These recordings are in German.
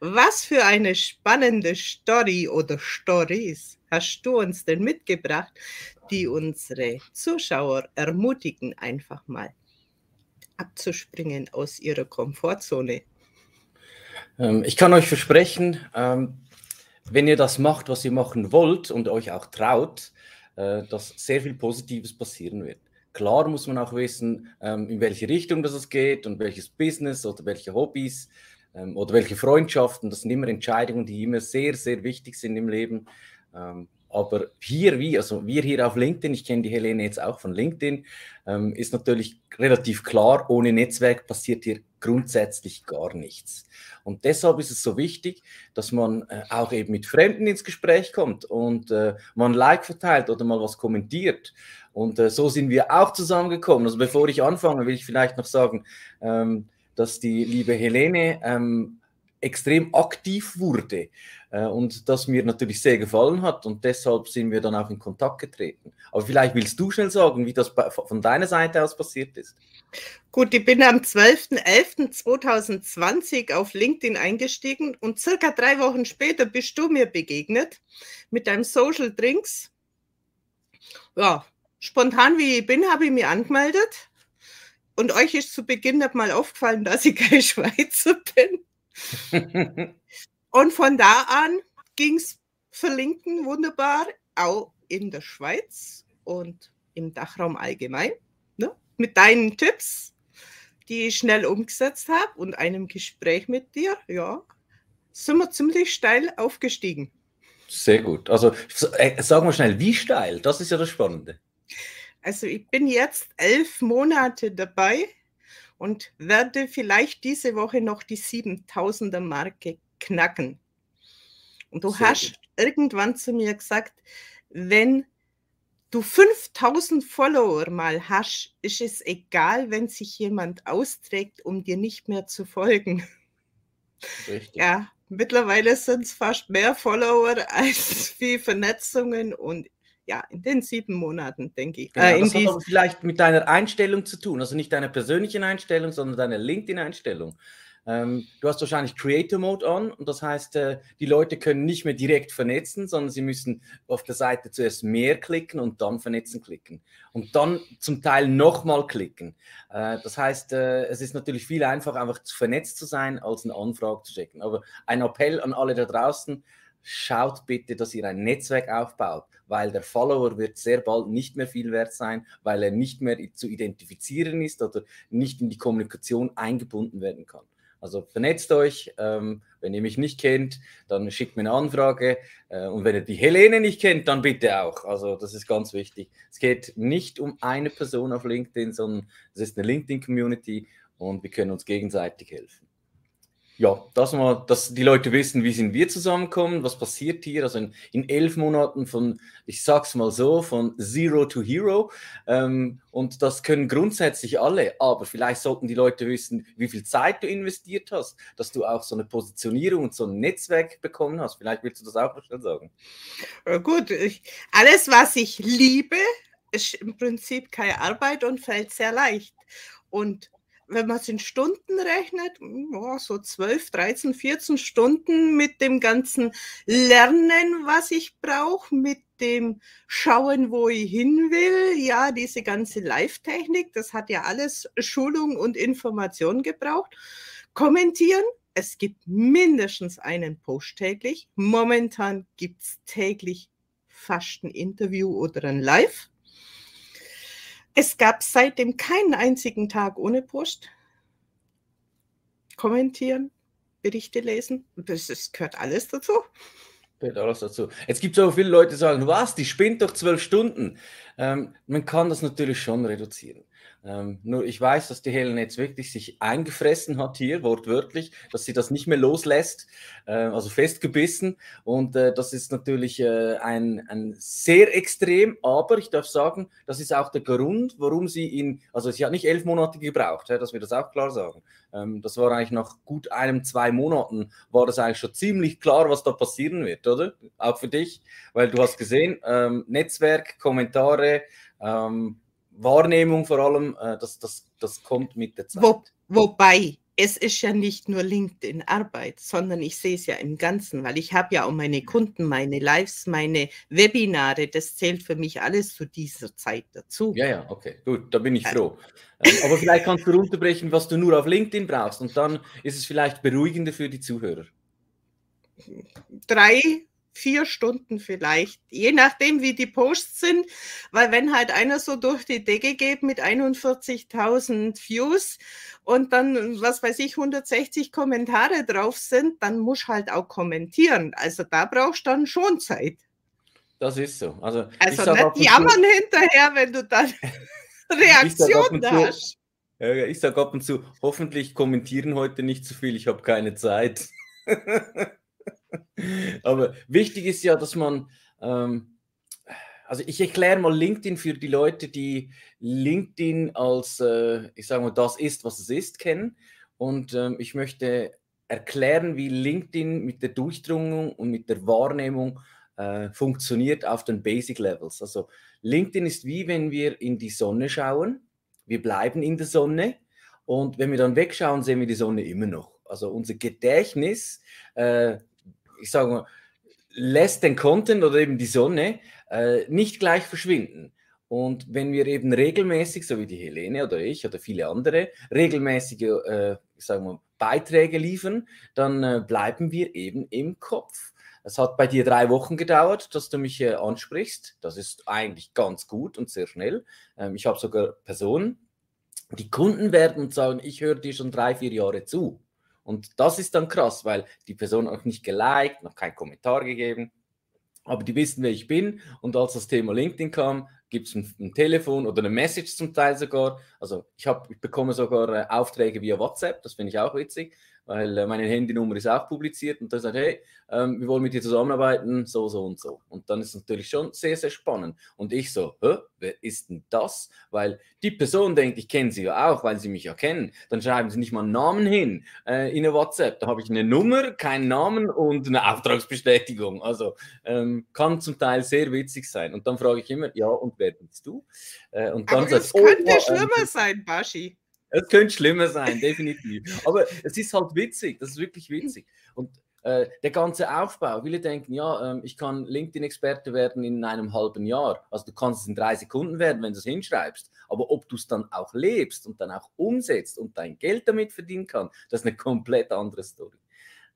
Was für eine spannende Story oder Stories hast du uns denn mitgebracht, die unsere Zuschauer ermutigen, einfach mal abzuspringen aus ihrer Komfortzone? Ähm, ich kann euch versprechen, ähm, wenn ihr das macht, was ihr machen wollt und euch auch traut, äh, dass sehr viel Positives passieren wird. Klar muss man auch wissen, ähm, in welche Richtung das geht und welches Business oder welche Hobbys oder welche Freundschaften. Das sind immer Entscheidungen, die immer sehr, sehr wichtig sind im Leben. Aber hier, wie, also wir hier auf LinkedIn, ich kenne die Helene jetzt auch von LinkedIn, ähm, ist natürlich relativ klar, ohne Netzwerk passiert hier grundsätzlich gar nichts. Und deshalb ist es so wichtig, dass man äh, auch eben mit Fremden ins Gespräch kommt und äh, ein Like verteilt oder mal was kommentiert. Und äh, so sind wir auch zusammengekommen. Also bevor ich anfange, will ich vielleicht noch sagen, ähm, dass die liebe Helene ähm, extrem aktiv wurde äh, und das mir natürlich sehr gefallen hat und deshalb sind wir dann auch in Kontakt getreten. Aber vielleicht willst du schnell sagen, wie das von deiner Seite aus passiert ist. Gut, ich bin am 12.11.2020 auf LinkedIn eingestiegen und circa drei Wochen später bist du mir begegnet mit deinem Social Drinks. Ja, spontan wie ich bin, habe ich mich angemeldet. Und euch ist zu Beginn nicht mal aufgefallen, dass ich kein Schweizer bin. und von da an ging es verlinken wunderbar, auch in der Schweiz und im Dachraum allgemein. Ne? Mit deinen Tipps, die ich schnell umgesetzt habe und einem Gespräch mit dir, ja, sind wir ziemlich steil aufgestiegen. Sehr gut. Also äh, sagen wir schnell, wie steil? Das ist ja das Spannende. Also ich bin jetzt elf Monate dabei und werde vielleicht diese Woche noch die 7000er Marke knacken. Und du Sehr hast gut. irgendwann zu mir gesagt, wenn du 5000 Follower mal hast, ist es egal, wenn sich jemand austrägt, um dir nicht mehr zu folgen. Richtig. Ja, mittlerweile sind es fast mehr Follower als wie Vernetzungen und ja, in den sieben Monaten, denke ich. Genau, äh, das hat aber vielleicht mit deiner Einstellung zu tun, also nicht deiner persönlichen Einstellung, sondern deiner LinkedIn-Einstellung. Ähm, du hast wahrscheinlich Creator Mode on und das heißt, äh, die Leute können nicht mehr direkt vernetzen, sondern sie müssen auf der Seite zuerst mehr klicken und dann vernetzen klicken und dann zum Teil nochmal klicken. Äh, das heißt, äh, es ist natürlich viel einfacher, einfach vernetzt zu sein, als eine Anfrage zu checken. Aber ein Appell an alle da draußen, schaut bitte, dass ihr ein Netzwerk aufbaut, weil der Follower wird sehr bald nicht mehr viel wert sein, weil er nicht mehr zu identifizieren ist oder nicht in die Kommunikation eingebunden werden kann. Also vernetzt euch. Ähm, wenn ihr mich nicht kennt, dann schickt mir eine Anfrage. Äh, und wenn ihr die Helene nicht kennt, dann bitte auch. Also das ist ganz wichtig. Es geht nicht um eine Person auf LinkedIn, sondern es ist eine LinkedIn-Community und wir können uns gegenseitig helfen ja, dass, wir, dass die Leute wissen, wie sind wir zusammenkommen, was passiert hier. Also in, in elf Monaten von, ich sag's mal so, von Zero to Hero. Ähm, und das können grundsätzlich alle, aber vielleicht sollten die Leute wissen, wie viel Zeit du investiert hast, dass du auch so eine Positionierung und so ein Netzwerk bekommen hast. Vielleicht willst du das auch mal sagen. Äh, gut, ich, alles, was ich liebe, ist im Prinzip keine Arbeit und fällt sehr leicht. Und wenn man es in Stunden rechnet, oh, so 12, 13, 14 Stunden mit dem ganzen Lernen, was ich brauche, mit dem Schauen, wo ich hin will. Ja, diese ganze Live-Technik, das hat ja alles Schulung und Information gebraucht. Kommentieren. Es gibt mindestens einen Post täglich. Momentan gibt es täglich fast ein Interview oder ein Live. Es gab seitdem keinen einzigen Tag ohne Post. Kommentieren, Berichte lesen, das, das gehört alles dazu. Gehört alles dazu. Jetzt gibt es auch viele Leute, die sagen, was, die spinnt doch zwölf Stunden. Ähm, man kann das natürlich schon reduzieren. Ähm, nur ich weiß, dass die Helen jetzt wirklich sich eingefressen hat hier, wortwörtlich, dass sie das nicht mehr loslässt, äh, also festgebissen. Und äh, das ist natürlich äh, ein, ein sehr extrem, aber ich darf sagen, das ist auch der Grund, warum sie ihn, also sie hat nicht elf Monate gebraucht, ja, dass wir das auch klar sagen. Ähm, das war eigentlich nach gut einem, zwei Monaten, war das eigentlich schon ziemlich klar, was da passieren wird, oder? Auch für dich, weil du hast gesehen, ähm, Netzwerk, Kommentare, ähm, Wahrnehmung vor allem, äh, das, das, das kommt mit der Zeit. Wo, wobei, es ist ja nicht nur LinkedIn-Arbeit, sondern ich sehe es ja im Ganzen, weil ich habe ja auch meine Kunden, meine Lives, meine Webinare, das zählt für mich alles zu dieser Zeit dazu. Ja, ja, okay, gut, da bin ich froh. Ähm, aber vielleicht kannst du runterbrechen, was du nur auf LinkedIn brauchst und dann ist es vielleicht beruhigender für die Zuhörer. Drei vier Stunden vielleicht, je nachdem, wie die Posts sind, weil wenn halt einer so durch die Decke geht mit 41.000 Views und dann, was weiß ich, 160 Kommentare drauf sind, dann muss halt auch kommentieren. Also da brauchst du dann schon Zeit. Das ist so. Also, also nicht jammern hinterher, wenn du dann Reaktionen hast. ich sage ab und zu, hoffentlich kommentieren heute nicht zu viel, ich habe keine Zeit. Aber wichtig ist ja, dass man, ähm, also ich erkläre mal LinkedIn für die Leute, die LinkedIn als, äh, ich sage mal, das ist, was es ist, kennen. Und ähm, ich möchte erklären, wie LinkedIn mit der Durchdringung und mit der Wahrnehmung äh, funktioniert auf den Basic Levels. Also LinkedIn ist wie wenn wir in die Sonne schauen. Wir bleiben in der Sonne und wenn wir dann wegschauen, sehen wir die Sonne immer noch. Also unser Gedächtnis äh, ich sage mal, lässt den Content oder eben die Sonne äh, nicht gleich verschwinden. Und wenn wir eben regelmäßig, so wie die Helene oder ich oder viele andere, regelmäßige äh, ich sage mal, Beiträge liefern, dann äh, bleiben wir eben im Kopf. Es hat bei dir drei Wochen gedauert, dass du mich äh, ansprichst. Das ist eigentlich ganz gut und sehr schnell. Ähm, ich habe sogar Personen, die Kunden werden und sagen, ich höre dir schon drei, vier Jahre zu. Und das ist dann krass, weil die Person auch nicht geliked, noch keinen Kommentar gegeben. Aber die wissen, wer ich bin. Und als das Thema LinkedIn kam, gibt es ein, ein, Telefon oder eine Message zum Teil sogar. Also ich, hab, ich bekomme sogar äh, Aufträge via WhatsApp, das finde ich auch witzig weil äh, meine Handynummer ist auch publiziert und da sagt, hey, ähm, wir wollen mit dir zusammenarbeiten, so, so und so. Und dann ist es natürlich schon sehr, sehr spannend. Und ich so, Hä, wer ist denn das? Weil die Person denkt, ich kenne sie ja auch, weil sie mich ja kennen. Dann schreiben sie nicht mal einen Namen hin äh, in eine WhatsApp. Da habe ich eine Nummer, keinen Namen und eine Auftragsbestätigung. Also ähm, kann zum Teil sehr witzig sein. Und dann frage ich immer, ja, und wer bist du? Äh, und dann Aber sagt, es könnte oh, schlimmer ähm, sein, Baschi. Es könnte schlimmer sein, definitiv. Aber es ist halt witzig, das ist wirklich witzig. Und äh, der ganze Aufbau, viele denken, ja, äh, ich kann LinkedIn-Experte werden in einem halben Jahr. Also du kannst es in drei Sekunden werden, wenn du es hinschreibst. Aber ob du es dann auch lebst und dann auch umsetzt und dein Geld damit verdienen kannst, das ist eine komplett andere Story.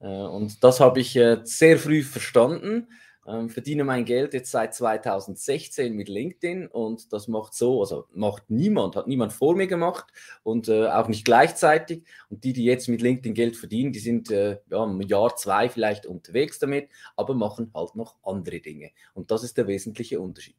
Äh, und das habe ich äh, sehr früh verstanden ähm, verdiene mein Geld jetzt seit 2016 mit LinkedIn und das macht so, also macht niemand, hat niemand vor mir gemacht und äh, auch nicht gleichzeitig. Und die, die jetzt mit LinkedIn Geld verdienen, die sind äh, ja, ein Jahr, zwei vielleicht unterwegs damit, aber machen halt noch andere Dinge. Und das ist der wesentliche Unterschied.